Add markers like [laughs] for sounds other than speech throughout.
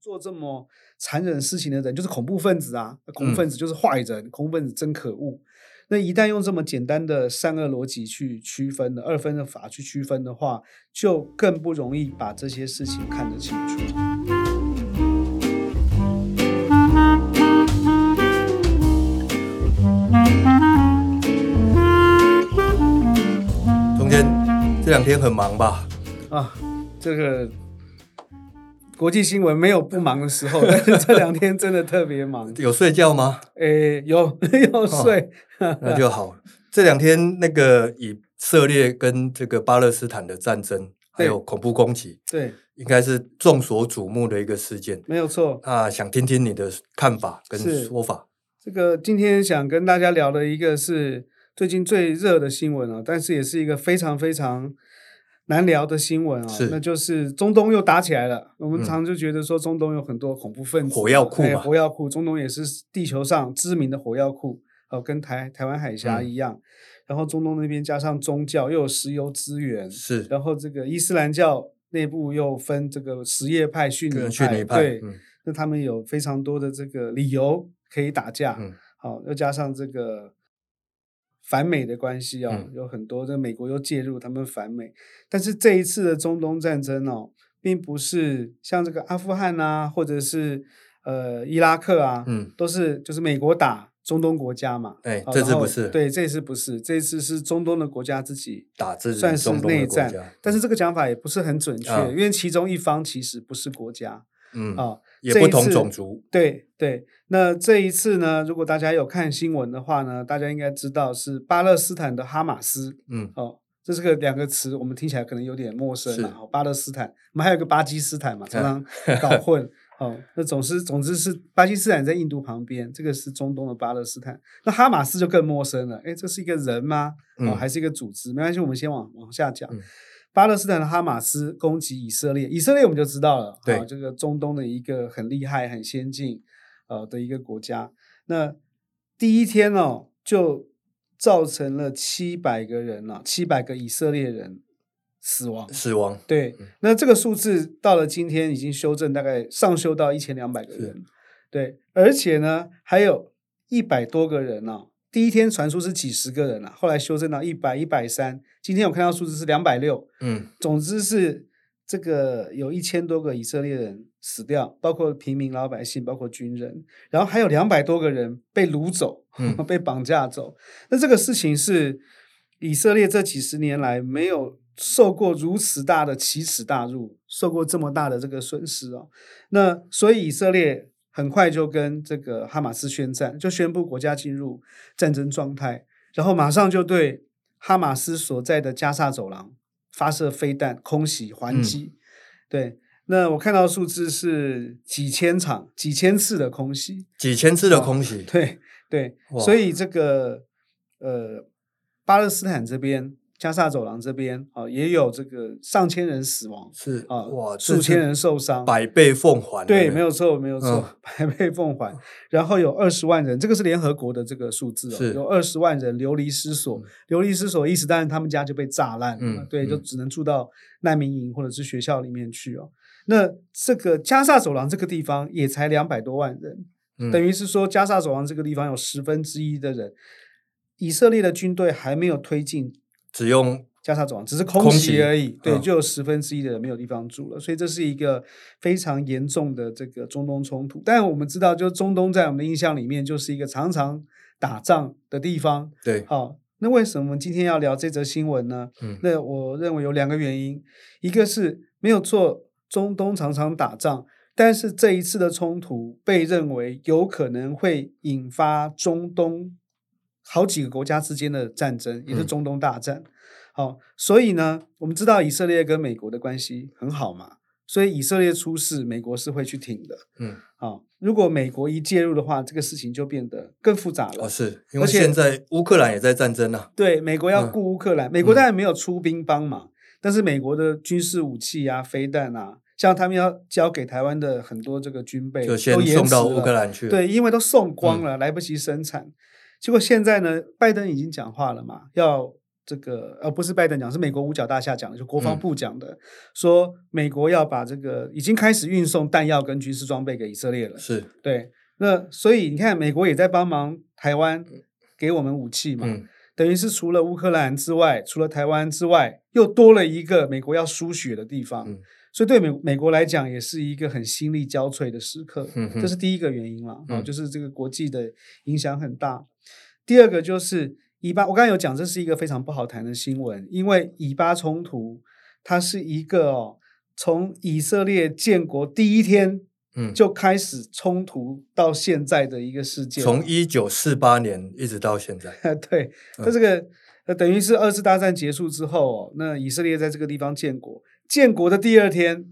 做这么残忍事情的人就是恐怖分子啊，恐怖分子就是坏人，嗯、恐怖分子真可恶。那一旦用这么简单的善恶逻辑去区分的二分的法去区分的话，就更不容易把这些事情看得清楚。中间这两天很忙吧？啊，这个。国际新闻没有不忙的时候，[laughs] 但是这两天真的特别忙。有睡觉吗？诶，有 [laughs] 有睡，哦，那就好。这两天那个以色列跟这个巴勒斯坦的战争，还有恐怖攻击，对，应该是众所瞩目的一个事件。没有错。啊，想听听你的看法跟说法。这个今天想跟大家聊的一个是最近最热的新闻啊，但是也是一个非常非常。难聊的新闻啊、哦，那就是中东又打起来了。我们常就觉得说中东有很多恐怖分子，火药库火药库，中东也是地球上知名的火药库，哦，跟台台湾海峡一样。嗯、然后中东那边加上宗教，又有石油资源，是。然后这个伊斯兰教内部又分这个什叶派、逊尼派，派对、嗯，那他们有非常多的这个理由可以打架。嗯，好，又加上这个。反美的关系啊、哦嗯，有很多的美国又介入，他们反美。但是这一次的中东战争哦，并不是像这个阿富汗啊，或者是呃伊拉克啊，嗯，都是就是美国打中东国家嘛。对，这次不是。对，这次不是，这次是中东的国家自己打自己，算是内战。但是这个讲法也不是很准确、嗯，因为其中一方其实不是国家。嗯啊。也不同种族，对对。那这一次呢，如果大家有看新闻的话呢，大家应该知道是巴勒斯坦的哈马斯。嗯，哦，这是个两个词，我们听起来可能有点陌生啊。巴勒斯坦，我们还有个巴基斯坦嘛，常常搞混。[laughs] 哦，那总是总之是巴基斯坦在印度旁边，这个是中东的巴勒斯坦。那哈马斯就更陌生了。诶，这是一个人吗？哦，还是一个组织？没关系，我们先往往下讲。嗯巴勒斯坦的哈马斯攻击以色列，以色列我们就知道了，对，啊、这个中东的一个很厉害、很先进，呃的一个国家。那第一天哦，就造成了七百个人啊，七百个以色列人死亡，死亡。对，嗯、那这个数字到了今天已经修正，大概上修到一千两百个人。对，而且呢，还有一百多个人呢、啊。第一天传出是几十个人啊，后来修正到一百、一百三。今天我看到数字是两百六。嗯，总之是这个有一千多个以色列人死掉，包括平民老百姓，包括军人，然后还有两百多个人被掳走，嗯、[laughs] 被绑架走。那这个事情是以色列这几十年来没有受过如此大的奇耻大辱，受过这么大的这个损失哦。那所以以色列。很快就跟这个哈马斯宣战，就宣布国家进入战争状态，然后马上就对哈马斯所在的加沙走廊发射飞弹空袭还击。嗯。对，那我看到数字是几千场、几千次的空袭，几千次的空袭。[laughs] 对对，所以这个呃，巴勒斯坦这边。加萨走廊这边啊，也有这个上千人死亡，是啊，哇，数千人受伤，百倍奉还。对，没有错，没有错，嗯、[laughs] 百倍奉还。然后有二十万人，这个是联合国的这个数字哦，有二十万人流离失所。流离失所意思，当然他们家就被炸烂了，嗯，对，就只能住到难民营或者是学校里面去哦。那这个加萨走廊这个地方也才两百多万人，嗯、等于是说加萨走廊这个地方有十分之一的人，以色列的军队还没有推进。只用加沙走廊，只是空袭而已，对，就有十分之一的人没有地方住了，嗯，所以这是一个非常严重的这个中东冲突。但我们知道，就中东在我们的印象里面就是一个常常打仗的地方。对，好，那为什么我们今天要聊这则新闻呢？嗯，那我认为有两个原因，一个是没有错，中东常常打仗，但是这一次的冲突被认为有可能会引发中东。好几个国家之间的战争，也是中东大战。好、嗯哦，所以呢，我们知道以色列跟美国的关系很好嘛，所以以色列出事，美国是会去挺的。嗯，好、哦，如果美国一介入的话，这个事情就变得更复杂了。哦，是因为现在乌克兰也在战争啊。对，美国要顾乌克兰、嗯，美国当然没有出兵帮忙、嗯，但是美国的军事武器啊、飞弹啊，像他们要交给台湾的很多这个军备，就先送到乌克兰去。对，因为都送光了，嗯、来不及生产。结果现在呢，拜登已经讲话了嘛，要这个，而不是拜登讲，是美国五角大厦讲的，就国防部讲的，嗯、说美国要把这个已经开始运送弹药跟军事装备给以色列了。是对，那所以你看，美国也在帮忙台湾给我们武器嘛，嗯、等于是除了乌克兰之外，除了台湾之外，又多了一个美国要输血的地方。嗯所以对美美国来讲，也是一个很心力交瘁的时刻，嗯、这是第一个原因了啊，嗯、就是这个国际的影响很大。第二个就是以巴，我刚才有讲，这是一个非常不好谈的新闻，因为以巴冲突它是一个哦，从以色列建国第一天嗯就开始冲突到现在的一个事件，从一九四八年一直到现在，[laughs] 对，它这个、嗯、等于是二次大战结束之后哦，那以色列在这个地方建国。建国的第二天，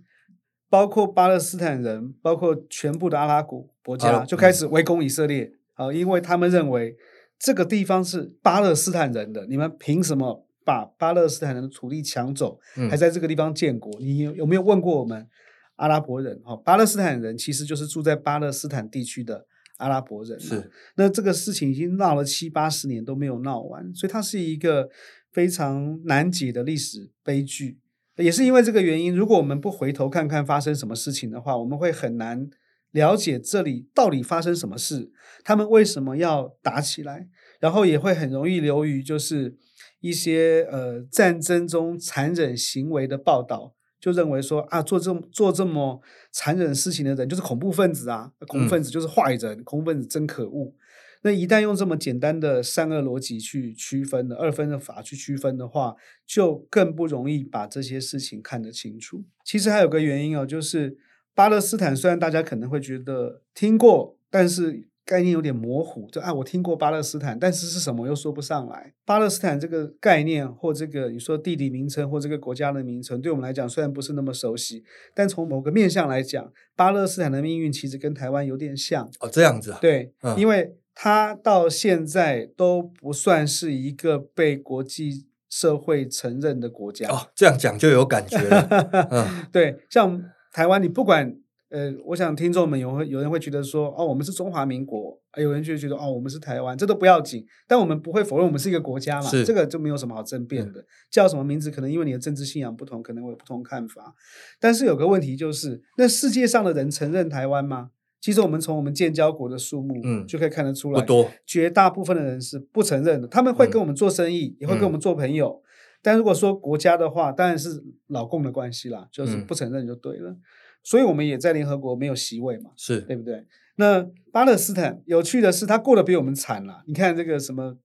包括巴勒斯坦人，包括全部的阿拉伯国家就开始围攻以色列啊，因为他们认为这个地方是巴勒斯坦人的，你们凭什么把巴勒斯坦人的土地抢走，还在这个地方建国？你有没有问过我们阿拉伯人？哈，巴勒斯坦人其实就是住在巴勒斯坦地区的阿拉伯人。是，那这个事情已经闹了七八十年都没有闹完，所以它是一个非常难解的历史悲剧。也是因为这个原因，如果我们不回头看看发生什么事情的话，我们会很难了解这里到底发生什么事，他们为什么要打起来，然后也会很容易流于就是一些呃战争中残忍行为的报道，就认为说啊做这么做这么残忍事情的人就是恐怖分子啊，恐怖分子就是坏人，嗯、恐怖分子真可恶。那一旦用这么简单的善恶逻辑去区分的二分的法去区分的话，就更不容易把这些事情看得清楚。其实还有个原因哦，就是巴勒斯坦虽然大家可能会觉得听过，但是概念有点模糊。就啊，我听过巴勒斯坦，但是是什么又说不上来。巴勒斯坦这个概念或这个你说地理名称或这个国家的名称，对我们来讲虽然不是那么熟悉，但从某个面向来讲，巴勒斯坦的命运其实跟台湾有点像。哦，这样子啊？对，嗯、因为。它到现在都不算是一个被国际社会承认的国家哦。这样讲就有感觉了。[laughs] 嗯，对，像台湾，你不管呃，我想听众们有会有人会觉得说，哦，我们是中华民国；有人就觉得，哦，我们是台湾，这都不要紧。但我们不会否认我们是一个国家嘛，这个就没有什么好争辩的。叫什么名字，可能因为你的政治信仰不同，可能会有不同看法。但是有个问题就是，那世界上的人承认台湾吗？其实我们从我们建交国的数目，嗯，就可以看得出来，不多，绝大部分的人是不承认的。他们会跟我们做生意，也会跟我们做朋友。但如果说国家的话，当然是老共的关系啦，就是不承认就对了。所以我们也在联合国没有席位嘛，是对不对？那巴勒斯坦有趣的是，他过得比我们惨啦。你看这个什么，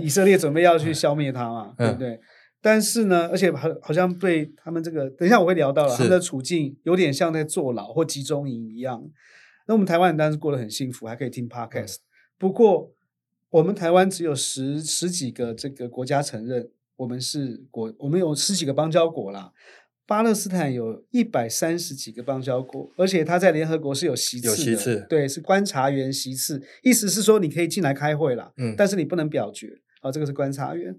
以色列准备要去 [laughs] 消灭他嘛，对不对？但是呢，而且好好像对他们这个，等一下我会聊到了，他们的处境有点像在坐牢或集中营一样。那我们台湾人当然是过得很幸福，还可以听 Podcast。不过，我们台湾只有十十几个这个国家承认我们是国，我们有十几个邦交国啦。巴勒斯坦有一百三十几个邦交国，而且他在联合国是有席次的，有席次，对，是观察员席次，意思是说你可以进来开会啦，嗯，但是你不能表决，啊，这个是观察员。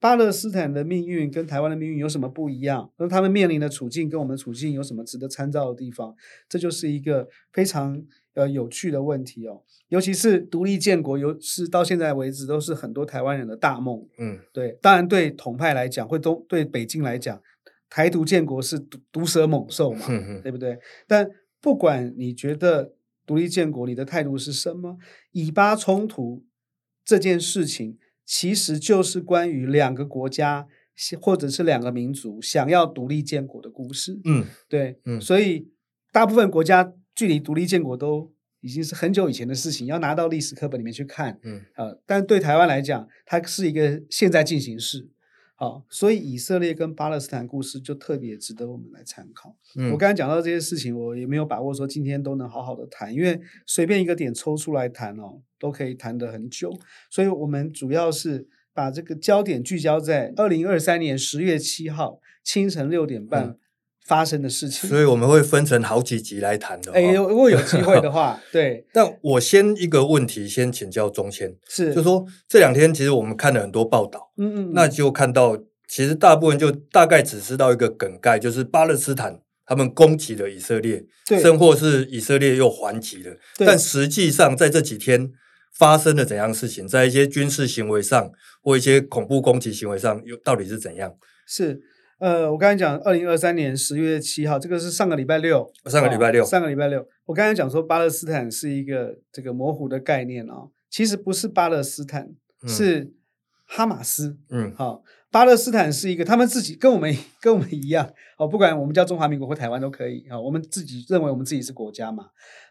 巴勒斯坦的命运跟台湾的命运有什么不一样？那他们面临的处境跟我们的处境有什么值得参照的地方？这就是一个非常呃有趣的问题哦。尤其是独立建国，尤是到现在为止都是很多台湾人的大梦。嗯，对。当然对统派来讲，会都对北京来讲，台独建国是毒毒蛇猛兽嘛，嗯嗯对不对？但不管你觉得独立建国，你的态度是什么？以巴冲突这件事情。其实就是关于两个国家或者是两个民族想要独立建国的故事。嗯，对，嗯，所以大部分国家距离独立建国都已经是很久以前的事情，要拿到历史课本里面去看。嗯，呃，但对台湾来讲，它是一个现在进行式。好，所以以色列跟巴勒斯坦故事就特别值得我们来参考。嗯，我刚才讲到这些事情，我也没有把握说今天都能好好的谈，因为随便一个点抽出来谈哦，都可以谈得很久。所以我们主要是把这个焦点聚焦在二零二三年十月七号清晨六点半。嗯发生的事情，所以我们会分成好几集来谈的。哎，如果有机会的话，[laughs] 对。但我先一个问题，先请教中谦，是，就说这两天其实我们看了很多报道，嗯，嗯嗯，那就看到其实大部分就大概只知道一个梗概，就是巴勒斯坦他们攻击了以色列，对，甚或是以色列又还击了，但实际上在这几天发生了怎样事情，在一些军事行为上或一些恐怖攻击行为上，又到底是怎样？是，呃，我刚才讲，二零二三年十月七号，这个是上个礼拜六，上个礼拜六，哦、上个礼拜六，我刚才讲说巴勒斯坦是一个这个模糊的概念啊、哦，其实不是巴勒斯坦，嗯、是哈马斯，嗯，好、哦，巴勒斯坦是一个他们自己跟我们跟我们一样，哦，不管我们叫中华民国或台湾都可以啊、哦，我们自己认为我们自己是国家嘛，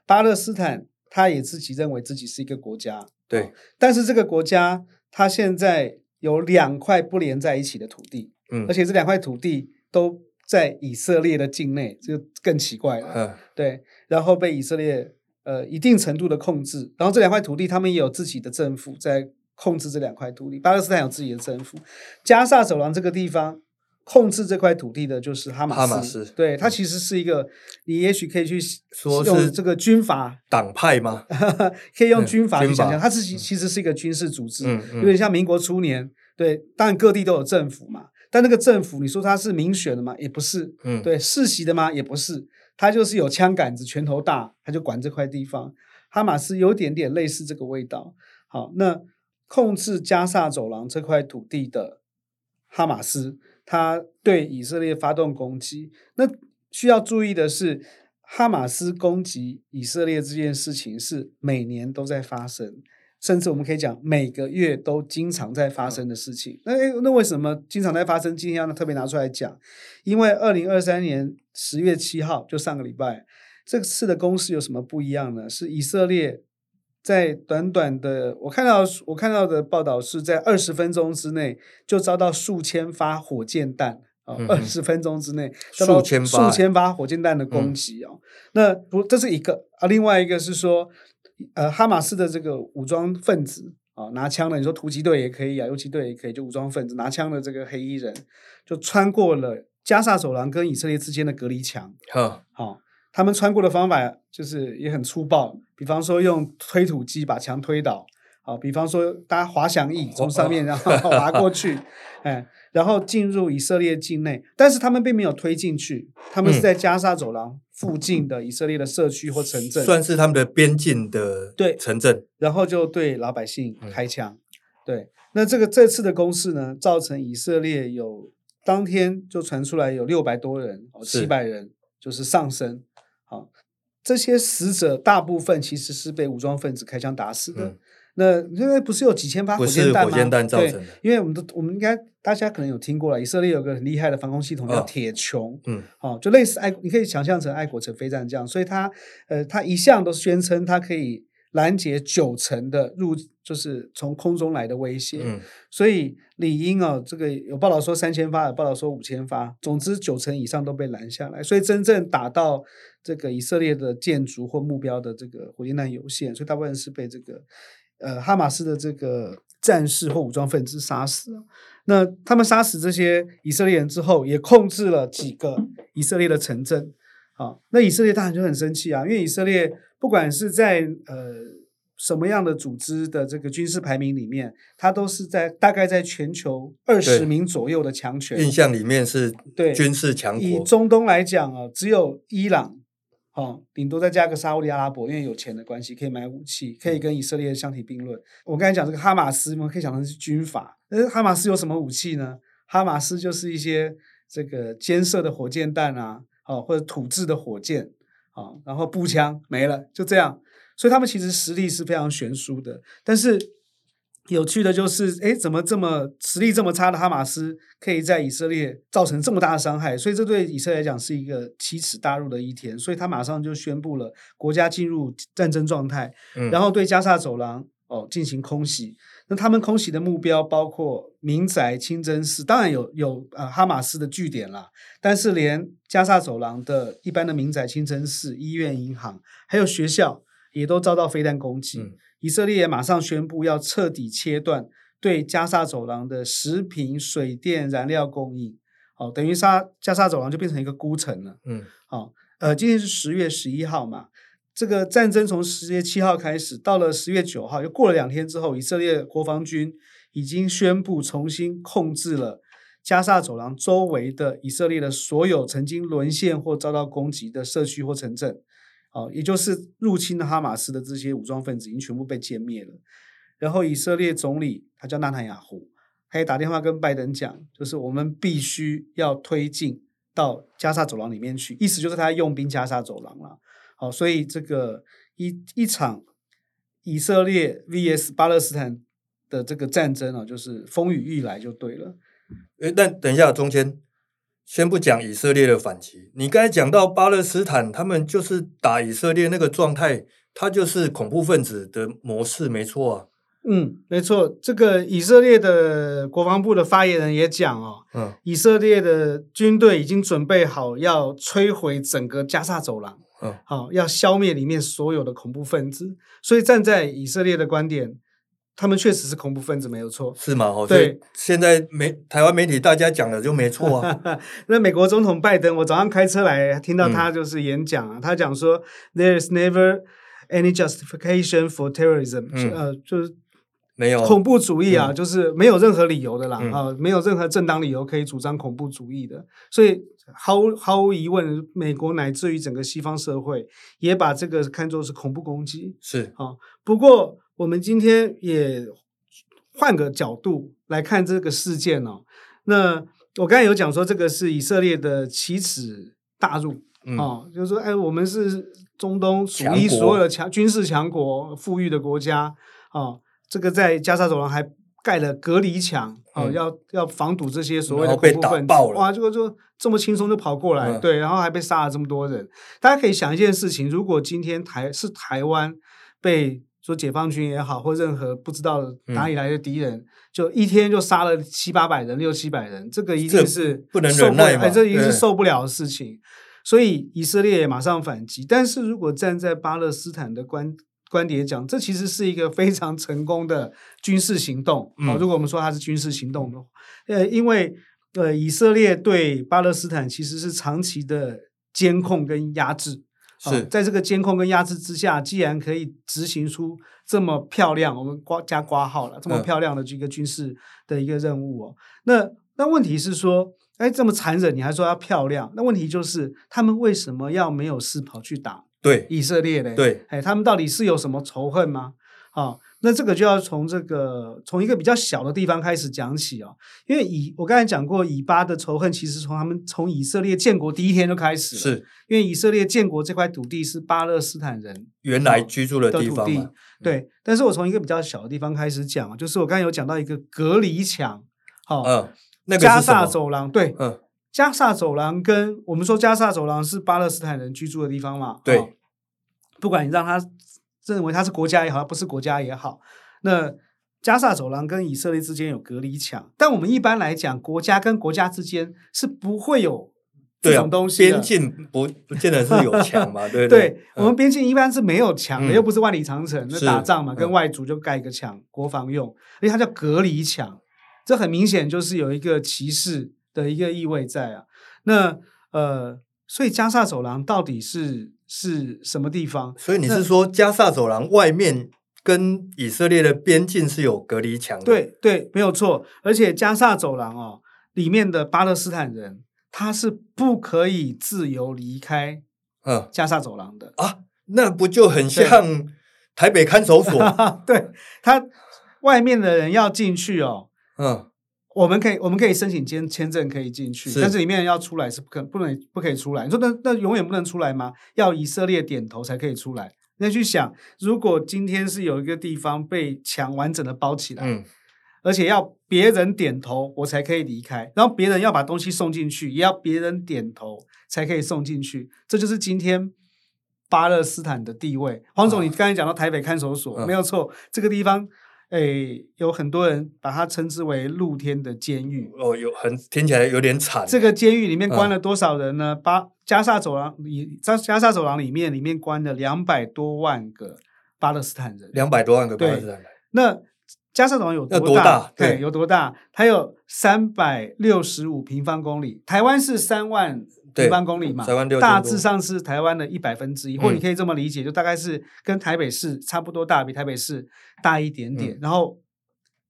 巴勒斯坦。他也自己认为自己是一个国家，对、哦。但是这个国家，它现在有两块不连在一起的土地，嗯，而且这两块土地都在以色列的境内，这就更奇怪了，嗯，对。然后被以色列呃一定程度的控制，然后这两块土地，他们也有自己的政府在控制这两块土地。巴勒斯坦有自己的政府，加萨走廊这个地方。控制这块土地的就是哈马斯，哈马斯对，它其实是一个，你也许可以去说用这个军阀党派吗？[laughs] 可以用军阀去想象，它自己其实是一个军事组织，嗯嗯、有点像民国初年。对，当然各地都有政府嘛，但那个政府，你说他是民选的吗？也不是。嗯，对，世袭的吗？也不是。他就是有枪杆子、拳头大，他就管这块地方。哈马斯有点点类似这个味道。好，那控制加萨走廊这块土地的哈马斯。他对以色列发动攻击，那需要注意的是，哈马斯攻击以色列这件事情是每年都在发生，甚至我们可以讲每个月都经常在发生的事情。那那为什么经常在发生？今天要特别拿出来讲，因为二零二三年十月七号，就上个礼拜，这次的攻势有什么不一样呢？是以色列。在短短的，我看到我看到的报道是在二十分钟之内就遭到数千发火箭弹啊，二十、嗯、分钟之内数千发数千发火箭弹的攻击哦。嗯、那不，这是一个啊，另外一个是说，呃，哈马斯的这个武装分子啊，拿枪的，你说突击队也可以啊，游击队也可以，就武装分子拿枪的这个黑衣人，就穿过了加萨走廊跟以色列之间的隔离墙，好好。他们穿过的方法就是也很粗暴，比方说用推土机把墙推倒，好，比方说搭滑翔翼从上面然后滑过去，哎，然后进入以色列境内，但是他们并没有推进去，他们是在加沙走廊附近的以色列的社区或城镇，算是他们的边境的对城镇，然后就对老百姓开枪，对，那这个这次的攻势呢，造成以色列有当天就传出来有六百多人，哦，七百人就是丧生。好，这些死者大部分其实是被武装分子开枪打死的。嗯、那因为不是有几千发火箭弹吗？火箭弹造成的。因为我们都我们应该大家可能有听过了，以色列有个很厉害的防空系统叫铁穹。嗯，好，就类似爱，你可以想象成爱国者飞弹这样。所以它呃，它一向都宣称它可以拦截九成的入，就是从空中来的威胁。嗯，所以理应啊，这个有报道说三千发，有报道说五千发，总之九成以上都被拦下来。所以真正打到。这个以色列的建筑或目标的这个火箭弹有限，所以大部分是被这个呃哈马斯的这个战士或武装分子杀死。那他们杀死这些以色列人之后，也控制了几个以色列的城镇。啊，那以色列当然就很生气啊，因为以色列不管是在呃什么样的组织的这个军事排名里面，它都是在大概在全球二十名左右的强权。印象里面是对军事强国。以中东来讲啊，只有伊朗。哦，顶多再加个沙乌地阿拉伯，因为有钱的关系，可以买武器，可以跟以色列相提并论。我刚才讲这个哈马斯，我们可以想成是军阀。但是哈马斯有什么武器呢？哈马斯就是一些这个肩射的火箭弹啊，哦，或者土制的火箭，啊，然后步枪没了，就这样。所以他们其实实力是非常悬殊的，但是。有趣的就是，哎，怎么这么实力这么差的哈马斯可以在以色列造成这么大的伤害？所以这对以色列来讲是一个奇耻大辱的一天。所以他马上就宣布了国家进入战争状态，嗯、然后对加沙走廊哦进行空袭。那他们空袭的目标包括民宅、清真寺，当然有有呃哈马斯的据点啦，但是连加沙走廊的一般的民宅、清真寺、医院、银行，还有学校也都遭到飞弹攻击。嗯以色列也马上宣布要彻底切断对加沙走廊的食品、水电、燃料供应，好，等于沙加沙走廊就变成一个孤城了。嗯，好，呃，今天是十月十一号嘛，这个战争从十月七号开始，到了十月九号，又过了两天之后，以色列国防军已经宣布重新控制了加沙走廊周围的以色列的所有曾经沦陷或遭到攻击的社区或城镇。哦，也就是入侵哈马斯的这些武装分子已经全部被歼灭了。然后以色列总理他叫纳坦雅胡，他也打电话跟拜登讲，就是我们必须要推进到加沙走廊里面去，意思就是他用兵加沙走廊了。好，所以这个一一场以色列 VS 巴勒斯坦的这个战争啊，就是风雨欲来就对了。诶，那等一下，中间先不讲以色列的反击，你刚才讲到巴勒斯坦，他们就是打以色列那个状态，他就是恐怖分子的模式，没错啊。嗯，没错，这个以色列的国防部的发言人也讲哦，嗯，以色列的军队已经准备好要摧毁整个加沙走廊，嗯，好，要消灭里面所有的恐怖分子。所以站在以色列的观点，他们确实是恐怖分子，没有错，是吗？哦，对，现在媒台湾媒体大家讲的就没错啊。[laughs] 那美国总统拜登，我早上开车来听到他就是演讲啊，嗯，他讲说，There is never any justification for terrorism，嗯，呃，就是。没有恐怖主义啊，嗯、就是没有任何理由的啦、嗯、啊，没有任何正当理由可以主张恐怖主义的，所以毫无毫无疑问，美国乃至于整个西方社会也把这个看作是恐怖攻击。是啊，不过我们今天也换个角度来看这个事件哦。那我刚才有讲说，这个是以色列的奇耻大辱、嗯、啊，就是说，哎，我们是中东数一数二的强军事强国、富裕的国家啊。这个在加沙走廊还盖了隔离墙，哦、嗯，要要防堵这些所谓的恐怖分子。哇，这个就这么轻松就跑过来，嗯、对，然后还被杀了这么多人。大家可以想一件事情：如果今天台是台湾被说解放军也好，或任何不知道哪里来的敌人，嗯、就一天就杀了七八百人、六七百人，这个一定是不能忍耐嘛？哎，这一定是受不了的事情。所以以色列也马上反击。但是如果站在巴勒斯坦的观观点讲，这其实是一个非常成功的军事行动。嗯、哦，如果我们说它是军事行动的话，呃，因为呃，以色列对巴勒斯坦其实是长期的监控跟压制。是、哦，在这个监控跟压制之下，既然可以执行出这么漂亮，我们挂加挂号了，这么漂亮的这个军事的一个任务哦。嗯、那那问题是说，哎，这么残忍，你还说要漂亮？那问题就是，他们为什么要没有事跑去打？对以色列呢，对，哎，他们到底是有什么仇恨吗？啊、哦，那这个就要从这个从一个比较小的地方开始讲起哦。因为以我刚才讲过，以巴的仇恨其实从他们从以色列建国第一天就开始了，是因为以色列建国这块土地是巴勒斯坦人原来居住的地方嘛。对，但是我从一个比较小的地方开始讲，就是我刚才有讲到一个隔离墙，好、哦，嗯，那个加萨走廊，对，嗯，加萨走廊跟我们说加萨走廊是巴勒斯坦人居住的地方嘛，对。哦不管你让他认为它是国家也好，不是国家也好，那加萨走廊跟以色列之间有隔离墙，但我们一般来讲，国家跟国家之间是不会有这种东西的。边境不不见得是有墙嘛？对对，对嗯、我们边境一般是没有墙的，嗯、又不是万里长城，那打仗嘛，跟外族就盖一个墙，嗯、国防用，因为它叫隔离墙，这很明显就是有一个歧视的一个意味在啊。那呃，所以加萨走廊到底是？是什么地方？所以你是说加萨走廊外面跟以色列的边境是有隔离墙的？对对，没有错。而且加萨走廊哦，里面的巴勒斯坦人他是不可以自由离开嗯加萨走廊的、嗯、啊，那不就很像台北看守所？[laughs] 对，对他外面的人要进去哦，嗯。我们可以，我们可以申请签签证可以进去，是但是里面要出来是不可不能不可以出来。你说那那永远不能出来吗？要以色列点头才可以出来。那去想，如果今天是有一个地方被墙完整的包起来，嗯，而且要别人点头我才可以离开，然后别人要把东西送进去，也要别人点头才可以送进去。这就是今天巴勒斯坦的地位。黄总，你刚才讲到台北看守所，嗯、没有错，这个地方。哎，有很多人把它称之为露天的监狱。哦，有很听起来有点惨。这个监狱里面关了多少人呢？巴、嗯、加萨走廊里，加加萨走廊里面里面关了两百多万个巴勒斯坦人。两百多万个巴勒斯坦人。那加萨走廊有多大？多大对，对，有多大？它有三百六十五平方公里。台湾是三万。平方公里嘛，大致上是台湾的一百分之一，或你可以这么理解，就大概是跟台北市差不多大，比台北市大一点点。嗯、然后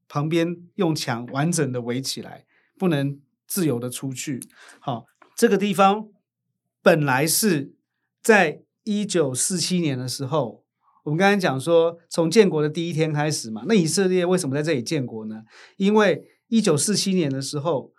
旁边用墙完整的围起来，不能自由的出去。好，这个地方本来是在一九四七年的时候，我们刚才讲说，从建国的第一天开始嘛，那以色列为什么在这里建国呢？因为一九四七年的时候，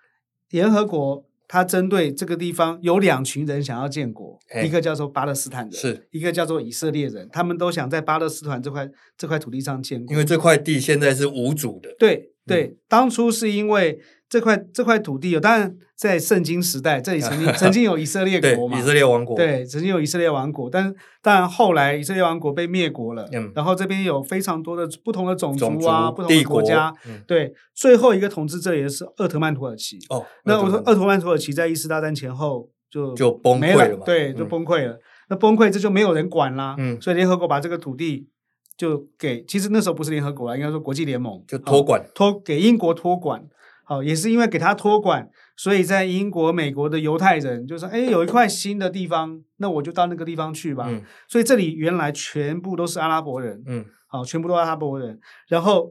联合国。他针对这个地方有两群人想要建国，一个叫做巴勒斯坦人，是一个叫做以色列人，他们都想在巴勒斯坦这块这块土地上建国。因为这块地现在是无主的。对对，嗯、当初是因为这块这块土地有，当然在圣经时代这里曾经 [laughs] 曾经有以色列国嘛，以色列王国，对，曾经有以色列王国，但是当然后来以色列王国被灭国了，嗯、然后这边有非常多的不同的种族啊，族不同的国家，国嗯、对，最后一个统治这里的是鄂特曼土耳其。哦，那我说鄂特曼土耳其在一次大战前后就就崩溃了嘛，对，就崩溃了。嗯、那崩溃这就没有人管啦，嗯，所以联合国把这个土地就给，其实那时候不是联合国啦，应该说国际联盟就托管，托给英国托管。好，也是因为给他托管，所以在英国、美国的犹太人就说：“哎，有一块新的地方，那我就到那个地方去吧。嗯”所以这里原来全部都是阿拉伯人。嗯，好，全部都是阿拉伯人。然后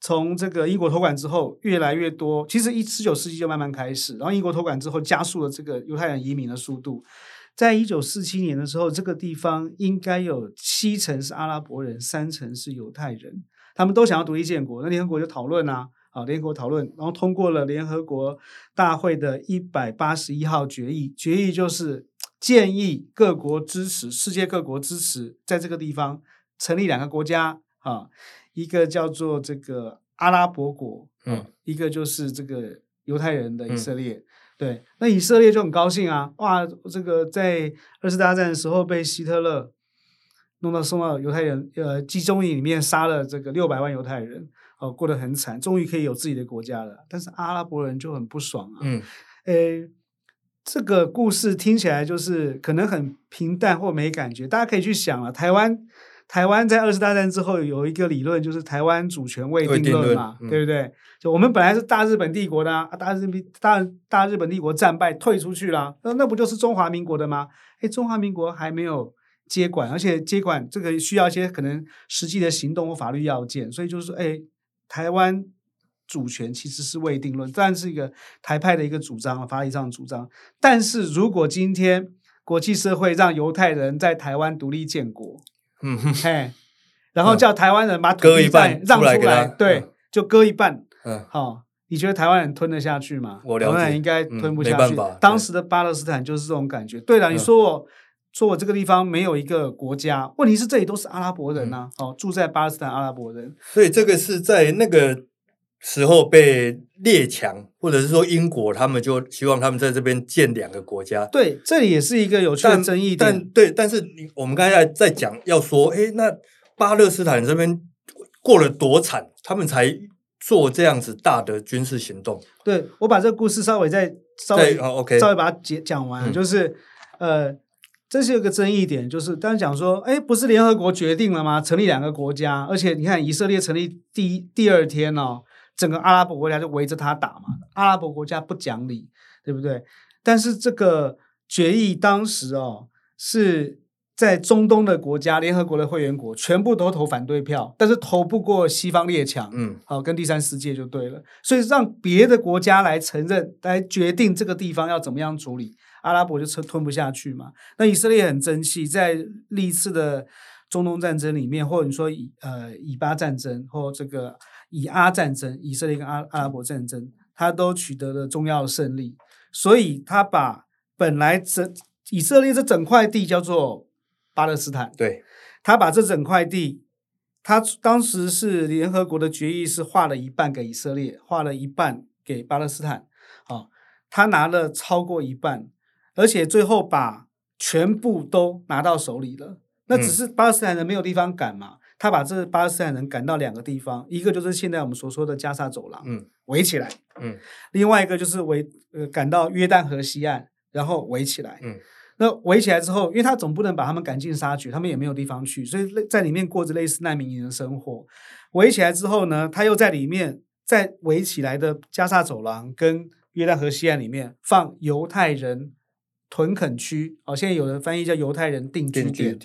从这个英国托管之后，越来越多。其实一十九世纪就慢慢开始，然后英国托管之后，加速了这个犹太人移民的速度。在一九四七年的时候，这个地方应该有七成是阿拉伯人，三成是犹太人。他们都想要独立建国，那联合国就讨论啊。啊，联合国讨论，然后通过了联合国大会的一百八十一号决议。决议就是建议各国支持，世界各国支持，在这个地方成立两个国家啊，一个叫做这个阿拉伯国，嗯，一个就是这个犹太人的以色列。嗯、对，那以色列就很高兴啊，哇，这个在二次大战的时候被希特勒弄到送到犹太人呃集中营里面杀了这个六百万犹太人。哦，过得很惨，终于可以有自己的国家了。但是阿拉伯人就很不爽啊。嗯，诶，这个故事听起来就是可能很平淡或没感觉。大家可以去想啊，台湾，台湾在二次大战之后有一个理论，就是台湾主权未定论嘛，嗯、对不对？就我们本来是大日本帝国的啊，大日大大日本帝国战败退出去了，那那不就是中华民国的吗？诶，中华民国还没有。接管，而且接管这个需要一些可能实际的行动或法律要件，所以就是说，哎。台湾主权其实是未定论，当然是一个台派的一个主张，法理上的主张。但是如果今天国际社会让犹太人在台湾独立建国，嗯哼，嘿，然后叫台湾人把土地割一半让出来，对，嗯、就割一半，嗯，好、哦，你觉得台湾人吞得下去吗？我人应该吞不下去。当时的巴勒斯坦就是这种感觉。对了，你说我。嗯说我这个地方没有一个国家，问题是这里都是阿拉伯人呐、哦，住在巴勒斯坦阿拉伯人，所以这个是在那个时候被列强，或者是说英国，他们就希望他们在这边建两个国家。对，这里也是一个有趣的争议点。对，但是你我们刚才在讲，要说，哎，那巴勒斯坦这边过了多惨，他们才做这样子大的军事行动。对，我把这个故事稍微再稍微 OK，稍微把它讲讲完，嗯、就是呃。这是有个争议点，就是刚才讲说，哎，不是联合国决定了吗？成立两个国家，而且你看以色列成立第一第二天哦，整个阿拉伯国家就围着他打嘛。阿拉伯国家不讲理，对不对？但是这个决议当时哦，是在中东的国家，联合国的会员国全部都投反对票，但是投不过西方列强，嗯，好，跟第三世界就对了。所以让别的国家来承认，来决定这个地方要怎么样处理。阿拉伯就吞吞不下去嘛，那以色列很争气，在历次的中东战争里面，或者你说以呃以巴战争或这个以阿战争，以色列跟阿阿拉伯战争，他都取得了重要的胜利，所以他把本来整以色列这整块地叫做巴勒斯坦，对，他把这整块地，他当时是联合国的决议是划了一半给以色列，划了一半给巴勒斯坦，啊，他拿了超过一半。而且最后把全部都拿到手里了，那只是巴勒斯坦人没有地方赶嘛，嗯、他把这巴勒斯坦人赶到两个地方，一个就是现在我们所说的加沙走廊，嗯，围起来，嗯，另外一个就是围呃赶到约旦河西岸，然后围起来，嗯，那围起来之后，因为他总不能把他们赶尽杀绝，他们也没有地方去，所以在里面过着类似难民营的生活。围起来之后呢，他又在里面在围起来的加沙走廊跟约旦河西岸里面放犹太人。屯垦区哦，现在有人翻译叫犹太人定居点，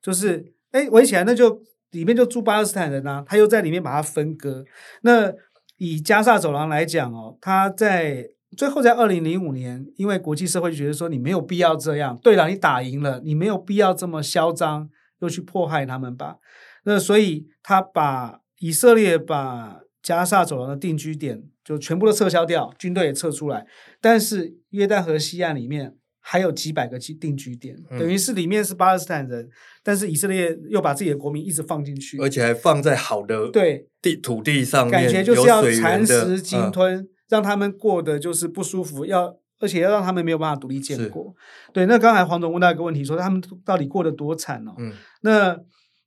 就是哎围起来，那就里面就住巴勒斯坦人啊，他又在里面把它分割。那以加萨走廊来讲哦，他在最后在二零零五年，因为国际社会就觉得说你没有必要这样，对了，你打赢了，你没有必要这么嚣张，又去迫害他们吧。那所以他把以色列把加萨走廊的定居点就全部都撤销掉，军队也撤出来，但是约旦河西岸里面。还有几百个定居点，嗯、等于是里面是巴勒斯坦人，但是以色列又把自己的国民一直放进去，而且还放在好的对地土地上面，感觉就是要蚕食鲸吞，嗯、让他们过得就是不舒服，要而且要让他们没有办法独立建国。是对，那刚才黄总问到一个问题，说他们到底过得多惨哦？嗯，那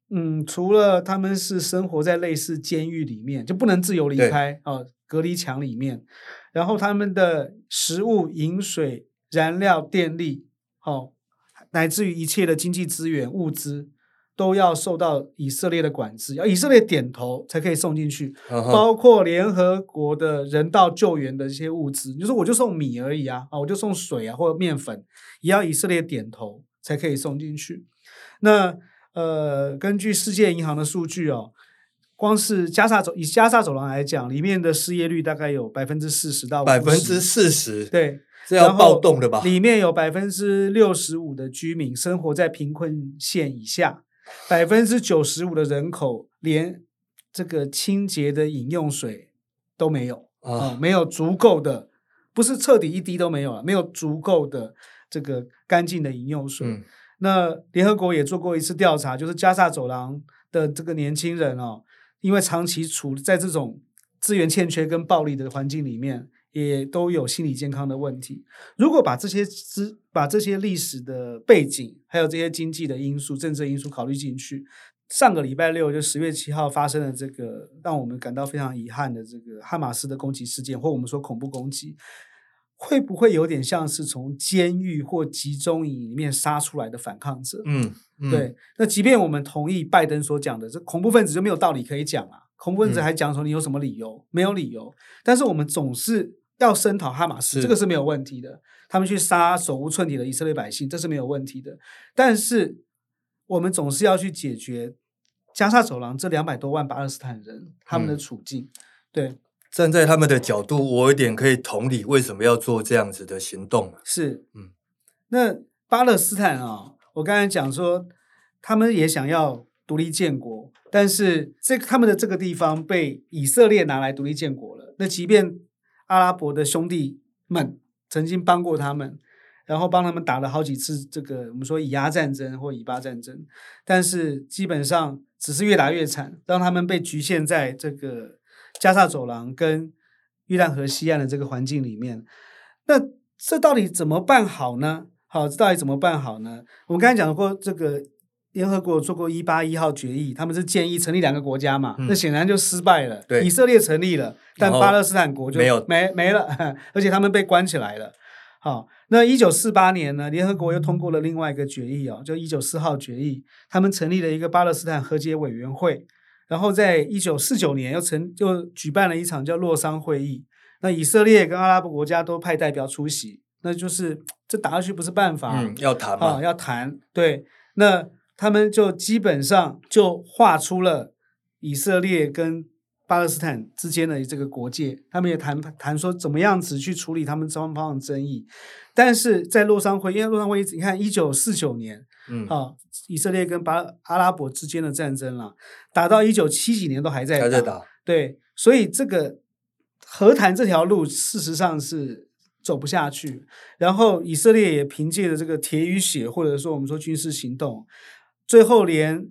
嗯，除了他们是生活在类似监狱里面，就不能自由离开啊隔离墙里面，然后他们的食物、饮水。燃料、电力，哦，乃至于一切的经济资源、物资，都要受到以色列的管制，要以色列点头才可以送进去，包括联合国的人道救援的一些物资。你说我就送米而已啊，啊，我就送水啊，或者面粉，也要以色列点头才可以送进去。那呃，根据世界银行的数据哦，光是加沙走以加沙走廊来讲，里面的失业率大概有百分之四十到百分之四十，对。这要暴动的吧？里面有百分之六十五的居民生活在贫困线以下，百分之九十五的人口连这个清洁的饮用水都没有啊、哦，没有足够的，不是彻底一滴都没有了，没有足够的这个干净的饮用水。嗯、那联合国也做过一次调查，就是加萨走廊的这个年轻人哦，因为长期处在这种资源欠缺跟暴力的环境里面。也都有心理健康的问题。如果把这些资、把这些历史的背景，还有这些经济的因素、政治因素考虑进去，上个礼拜六就十月七号发生的这个让我们感到非常遗憾的这个哈马斯的攻击事件，或我们说恐怖攻击，会不会有点像是从监狱或集中营里面杀出来的反抗者？嗯，嗯对。那即便我们同意拜登所讲的，这恐怖分子就没有道理可以讲啊？恐怖分子还讲说你有什么理由？嗯、没有理由。但是我们总是。要声讨哈马斯，是这个是没有问题的。他们去杀手无寸铁的以色列百姓，这是没有问题的。但是我们总是要去解决加沙走廊这两百多万巴勒斯坦人他们的处境。嗯、对，站在他们的角度，我有点可以同理为什么要做这样子的行动。是，嗯，那巴勒斯坦啊，我刚才讲说，他们也想要独立建国，但是这他们的这个地方被以色列拿来独立建国了。那即便阿拉伯的兄弟们曾经帮过他们，然后帮他们打了好几次这个我们说以阿战争或以巴战争，但是基本上只是越打越惨，让他们被局限在这个加萨走廊跟约旦河西岸的这个环境里面。那这到底怎么办好呢？好，这到底怎么办好呢？我们刚才讲过这个。联合国做过一八一号决议，他们是建议成立两个国家嘛？嗯、那显然就失败了。对以色列成立了，但巴勒斯坦国就没有没没了，而且他们被关起来了。好，那一九四八年呢，联合国又通过了另外一个决议哦，就一九四号决议，他们成立了一个巴勒斯坦和解委员会，然后在一九四九年又成又举办了一场叫洛桑会议。那以色列跟阿拉伯国家都派代表出席，那就是这打下去不是办法，嗯，要谈嘛，要谈，对，那。他们就基本上就画出了以色列跟巴勒斯坦之间的这个国界，他们也谈谈说怎么样子去处理他们双方的争议。但是在洛桑会，因为洛桑会议，你看一九四九年，嗯，啊，以色列跟巴阿拉伯之间的战争了，打到一九七几年都还在打，还在打，对，所以这个和谈这条路事实上是走不下去。然后以色列也凭借着这个铁与血，或者说我们说军事行动。最后连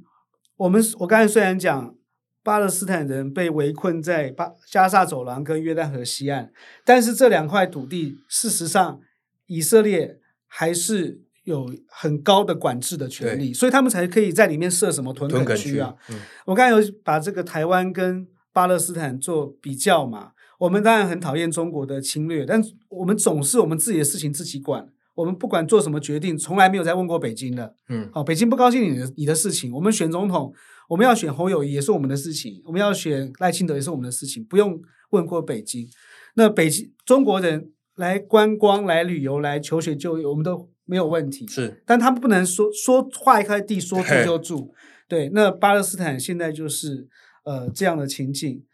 我们我刚才虽然讲巴勒斯坦人被围困在巴加萨走廊跟约旦河西岸，但是这两块土地事实上以色列还是有很高的管制的权利，所以他们才可以在里面设什么屯垦区啊。嗯、我刚才有把这个台湾跟巴勒斯坦做比较嘛，我们当然很讨厌中国的侵略，但我们总是我们自己的事情自己管。我们不管做什么决定，从来没有再问过北京的。嗯，好，北京不高兴你的你的事情。我们选总统，我们要选侯友谊也是我们的事情，我们要选赖清德也是我们的事情，不用问过北京。那北京中国人来观光、来旅游、来求学就业，我们都没有问题。是，但他们不能说说划一块地说住就住。嘿对，那巴勒斯坦现在就是呃这样的情境。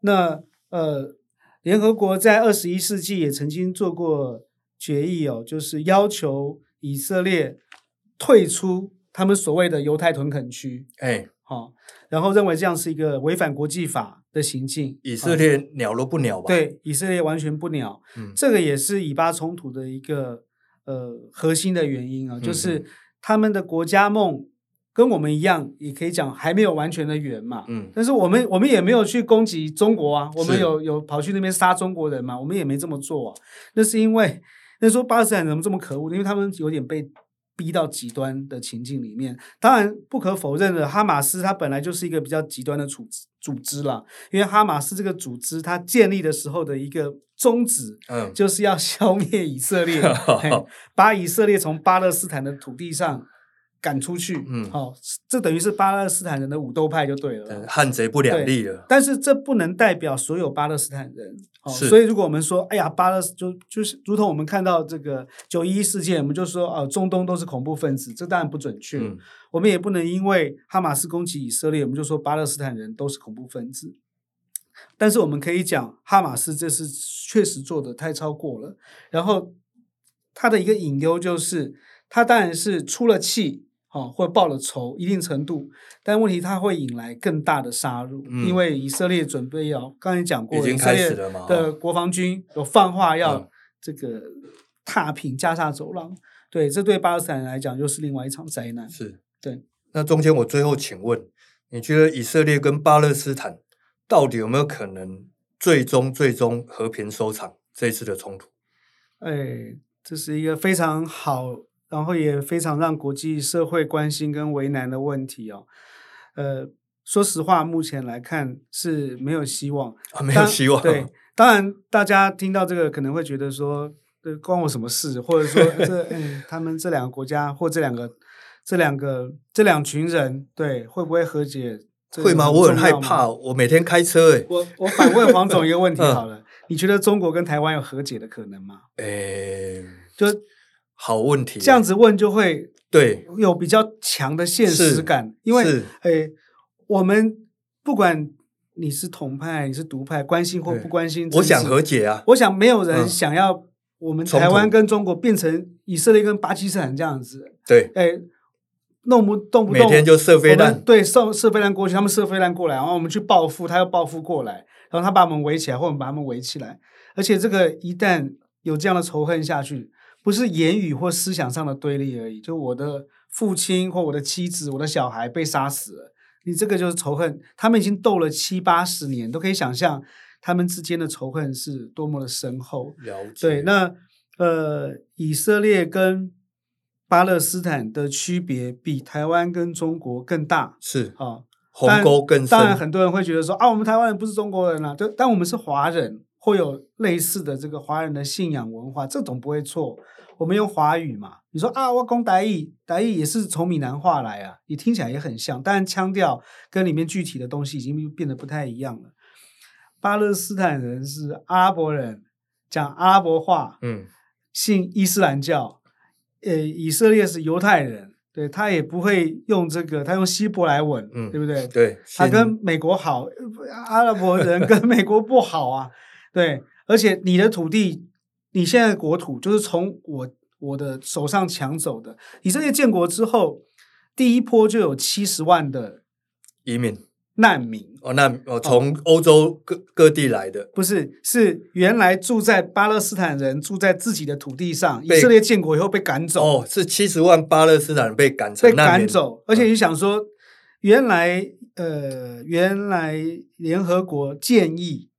那呃。联合国在二十一世纪也曾经做过决议哦，就是要求以色列退出他们所谓的犹太屯垦区。哎，好，然后认为这样是一个违反国际法的行径。以色列鸟都不鸟吧？对，以色列完全不鸟。嗯，这个也是以巴冲突的一个呃核心的原因啊，就是他们的国家梦。跟我们一样，也可以讲还没有完全的圆嘛。嗯，但是我们我们也没有去攻击中国啊，我们有有跑去那边杀中国人嘛？我们也没这么做啊。那是因为那说巴勒斯坦怎么这么可恶？因为他们有点被逼到极端的情境里面。当然不可否认的，哈马斯它本来就是一个比较极端的组织组织啦。因为哈马斯这个组织它建立的时候的一个宗旨，嗯，就是要消灭以色列，[laughs] 把以色列从巴勒斯坦的土地上。赶出去，嗯，好、哦，这等于是巴勒斯坦人的武斗派就对了，汉贼不两立了。但是这不能代表所有巴勒斯坦人，哦，所以如果我们说，哎呀，巴勒斯就就是如同我们看到这个九一一事件，我们就说，哦，中东都是恐怖分子，这当然不准确。嗯、我们也不能因为哈马斯攻击以色列，我们就说巴勒斯坦人都是恐怖分子。但是我们可以讲，哈马斯这次确实做的太超过了。然后他的一个隐忧就是，他当然是出了气。好，或报了仇一定程度，但问题它会引来更大的杀戮，嗯、因为以色列准备要，刚才讲过，已经开始了嘛，的国防军有放话要这个踏平加沙走廊，嗯、对，这对巴勒斯坦人来讲又是另外一场灾难。是，对。那中间我最后请问，你觉得以色列跟巴勒斯坦到底有没有可能最终最终和平收场这一次的冲突？哎，这是一个非常好。然后也非常让国际社会关心跟为难的问题哦，呃，说实话，目前来看是没有希望，啊、没有希望。对，当然大家听到这个可能会觉得说，这关我什么事？或者说这，嗯，他们这两个国家或这两个这两个这两群人，对，会不会和解？会吗？我很害怕，我每天开车，哎，我我反问黄总一个问题好了，嗯、你觉得中国跟台湾有和解的可能吗？诶，就。好问题，这样子问就会对。有比较强的现实感，因为诶，我们不管你是统派，你是独派，关心或不关心，我想和解啊。我想没有人想要我们台湾跟中国变成以色列跟巴基斯坦这样子。对，诶，弄不动不动每天就射飞弹，对，射射飞弹过去，他们射飞弹过来，然后我们去报复，他又报复过来，然后他把我们围起来，或者我们把他们围起来，而且这个一旦有这样的仇恨下去。不是言语或思想上的对立而已，就我的父亲或我的妻子、我的小孩被杀死了，你这个就是仇恨。他们已经斗了七八十年，都可以想象他们之间的仇恨是多么的深厚。了解。对，那呃，以色列跟巴勒斯坦的区别比台湾跟中国更大，是啊，鸿沟更深。当然，很多人会觉得说啊，我们台湾人不是中国人啊，对，但我们是华人。会有类似的这个华人的信仰文化，这种不会错。我们用华语嘛，你说啊，我讲台语，台语也是从闽南话来啊，你听起来也很像，但腔调跟里面具体的东西已经变得不太一样了。巴勒斯坦人是阿拉伯人，讲阿拉伯话，嗯，信伊斯兰教。呃，以色列是犹太人，对，他也不会用这个，他用希伯来文，嗯，对不对？对，他跟美国好，阿拉伯人跟美国不好啊。对，而且你的土地，你现在的国土就是从我我的手上抢走的。以色列建国之后，第一波就有七十万的移民难民哦，那哦从欧洲各各地来的，不是，是原来住在巴勒斯坦人住在自己的土地上，以色列建国以后被赶走哦，是七十万巴勒斯坦人被赶成被赶走，而且你想说，原来呃，原来联合国建议。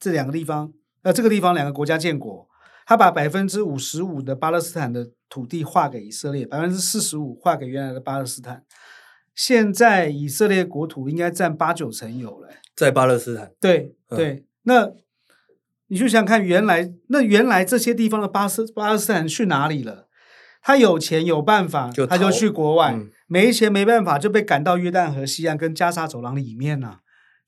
这两个地方，呃，这个地方两个国家建国，他把百分之五十五的巴勒斯坦的土地划给以色列，百分之四十五划给原来的巴勒斯坦。现在以色列国土应该占八九成有了，在巴勒斯坦。对对，嗯、那你就想看原来那原来这些地方的巴斯巴勒斯坦去哪里了？他有钱有办法，就他就去国外；嗯、没钱没办法，就被赶到约旦河西岸跟加沙走廊里面了。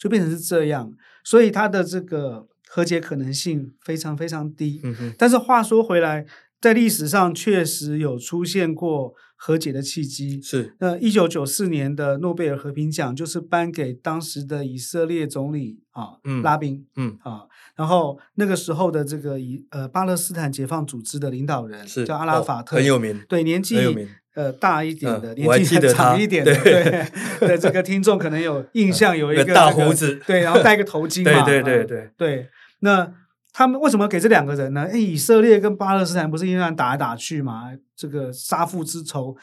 就变成是这样，所以它的这个和解可能性非常非常低。嗯哼。但是话说回来，在历史上确实有出现过和解的契机。是，那一九九四年的诺贝尔和平奖就是颁给当时的以色列总理啊，嗯、拉宾，嗯啊，然后那个时候的这个以呃巴勒斯坦解放组织的领导人是叫阿拉法特，哦、很有名，对，年纪很有名。呃，大一点的，嗯、年纪长一点的，对的，这个听众可能有印象，有一个、这个、大胡子，对，然后戴个头巾 [laughs] 嘛，对对对对、嗯、对。那他们为什么给这两个人呢？哎，以色列跟巴勒斯坦不是因为打来打去嘛？这个杀父之仇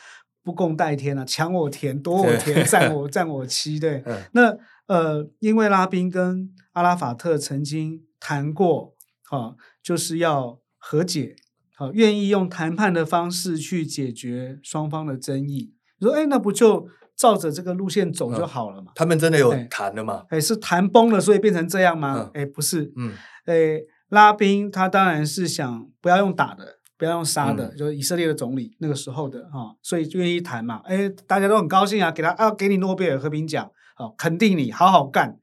不共戴天啊，抢我田，夺我田，占 [laughs] 我占我妻，对。嗯、那呃，因为拉宾跟阿拉法特曾经谈过，啊，就是要和解。好，愿意用谈判的方式去解决双方的争议。你说，哎，那不就照着这个路线走就好了嘛？他们真的有谈了吗？哎，是谈崩了，所以变成这样吗？哎，不是。嗯，哎，拉宾他当然是想不要用打的，不要用杀的，就是以色列的总理那个时候的哈，所以就愿意谈嘛。哎，大家都很高兴啊，给他啊，给你诺贝尔和平奖，好，肯定你好好干。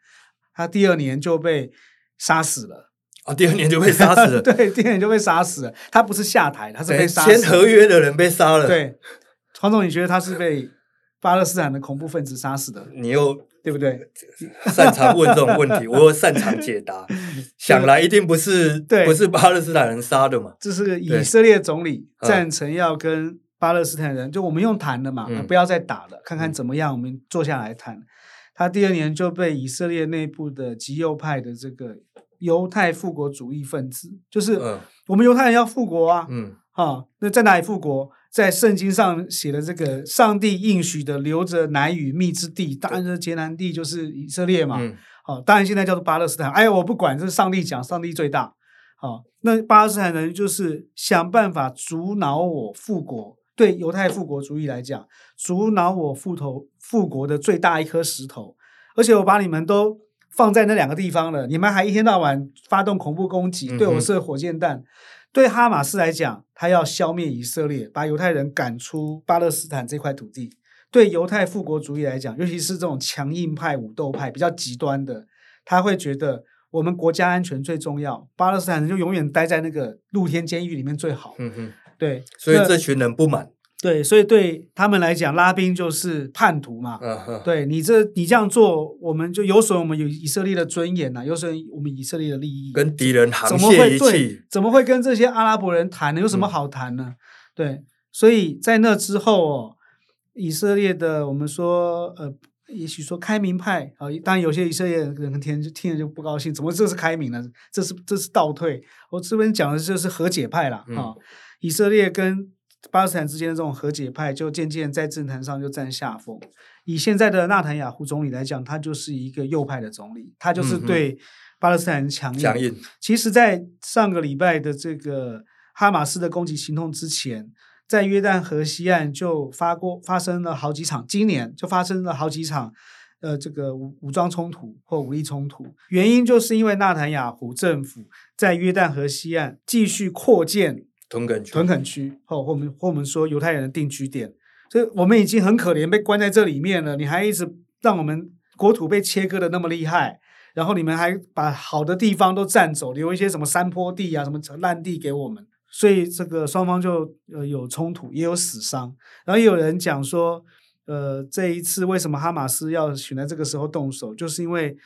他第二年就被杀死了。啊！第二年就被杀死了。[laughs] 对，第二年就被杀死了。他不是下台，他是被杀死。签合约的人被杀了。对，黄总，你觉得他是被巴勒斯坦的恐怖分子杀死的？你又对不对？[laughs] 擅长问这种问题，我又擅长解答。[laughs] 想来一定不是，对，不是巴勒斯坦人杀的嘛？这是以色列总理赞成要跟巴勒斯坦人，就我们用谈的嘛，不要再打了，看看怎么样，我们坐下来谈。他第二年就被以色列内部的极右派的这个。犹太复国主义分子，就是我们犹太人要复国啊，嗯，啊，那在哪里复国？在圣经上写的这个上帝应许的留着奶与蜜之地，当然是迦南地，就是以色列嘛，嗯，好，当然现在叫做巴勒斯坦。哎呀，我不管，这是上帝讲，上帝最大。好，那巴勒斯坦人就是想办法阻挠我复国。对犹太复国主义来讲，阻挠我复头复国的最大一颗石头，而且我把你们都。放在那两个地方了，你们还一天到晚发动恐怖攻击，对我射火箭弹。嗯、对哈马斯来讲，他要消灭以色列，把犹太人赶出巴勒斯坦这块土地。对犹太复国主义来讲，尤其是这种强硬派、武斗派比较极端的，他会觉得我们国家安全最重要，巴勒斯坦人就永远待在那个露天监狱里面最好。嗯哼，对，所以这群人不满。对，所以对他们来讲，拉宾就是叛徒嘛。Uh. 对你这你这样做，我们就有损我们有以色列的尊严呐、啊，有损我们以色列的利益。跟敌人沆瀣一气，怎么会跟这些阿拉伯人谈呢？有什么好谈呢？嗯、对，所以在那之后哦，以色列的我们说呃，也许说开明派啊、呃，当然有些以色列人听听了就不高兴，怎么这是开明呢？这是这是倒退。我这边讲的就是和解派了啊，嗯、以色列跟。巴勒斯坦之间的这种和解派，就渐渐在政坛上就占下风。以现在的纳坦雅胡总理来讲，他就是一个右派的总理，他就是对巴勒斯坦人强硬。强硬。其实，在上个礼拜的这个哈马斯的攻击行动之前，在约旦河西岸就发过发生了好几场，今年就发生了好几场，呃，这个武武装冲突或武力冲突。原因就是因为纳坦雅胡政府在约旦河西岸继续扩建。屯垦区，屯垦区，或或我们或我们说犹太人的定居点，所以我们已经很可怜，被关在这里面了。你还一直让我们国土被切割的那么厉害，然后你们还把好的地方都占走，留一些什么山坡地啊、什么烂地给我们，所以这个双方就呃有冲突，也有死伤。然后也有人讲说，呃，这一次为什么哈马斯要选在这个时候动手，就是因为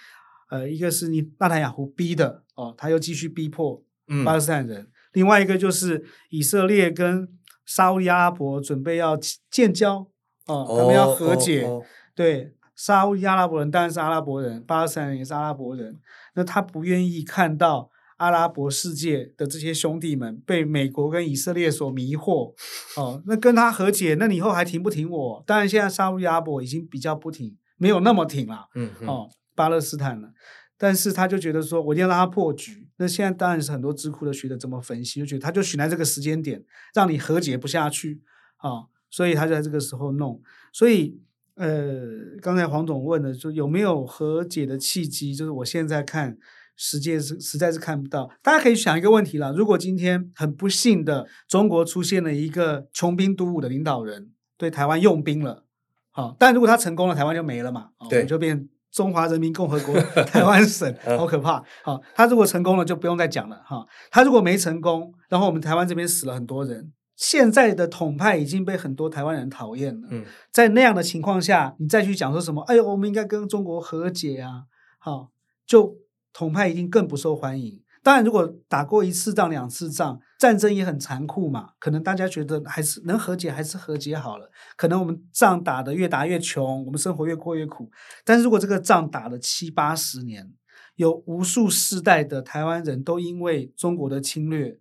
呃，一个是你纳坦雅胡逼的哦，他又继续逼迫巴勒斯坦人。嗯另外一个就是以色列跟沙乌地阿拉伯准备要建交哦，他们要和解。Oh, oh, oh. 对，沙乌地阿拉伯人当然是阿拉伯人，巴勒斯坦人也是阿拉伯人。那他不愿意看到阿拉伯世界的这些兄弟们被美国跟以色列所迷惑哦。那跟他和解，那你以后还挺不挺我？当然，现在沙乌地阿拉伯已经比较不挺，没有那么挺了。嗯哦，巴勒斯坦了。但是他就觉得说，我一定要让他破局。那现在当然是很多智库的学者这么分析，就觉得他就选在这个时间点，让你和解不下去啊，所以他就在这个时候弄。所以，呃，刚才黄总问的，就有没有和解的契机？就是我现在看，实际是实在是看不到。大家可以想一个问题了：如果今天很不幸的中国出现了一个穷兵黩武的领导人，对台湾用兵了，好，但如果他成功了，台湾就没了嘛，对，就变。中华人民共和国 [laughs] 台湾省，好可怕！好、哦，他如果成功了，就不用再讲了哈。他如果没成功，然后我们台湾这边死了很多人，现在的统派已经被很多台湾人讨厌了。嗯，在那样的情况下，你再去讲说什么？哎呦，我们应该跟中国和解啊！好，就统派一定更不受欢迎。当然，如果打过一次仗、两次仗，战争也很残酷嘛。可能大家觉得还是能和解，还是和解好了。可能我们仗打得越打越穷，我们生活越过越苦。但是如果这个仗打了七八十年，有无数世代的台湾人都因为中国的侵略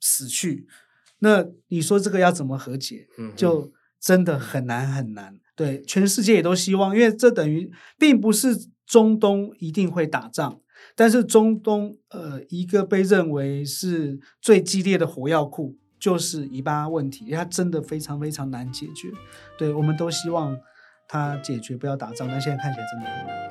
死去，那你说这个要怎么和解？就真的很难很难。对，全世界也都希望，因为这等于并不是中东一定会打仗。但是中东，呃，一个被认为是最激烈的火药库，就是以巴问题，它真的非常非常难解决。对，我们都希望它解决，不要打仗，但现在看起来真的很难。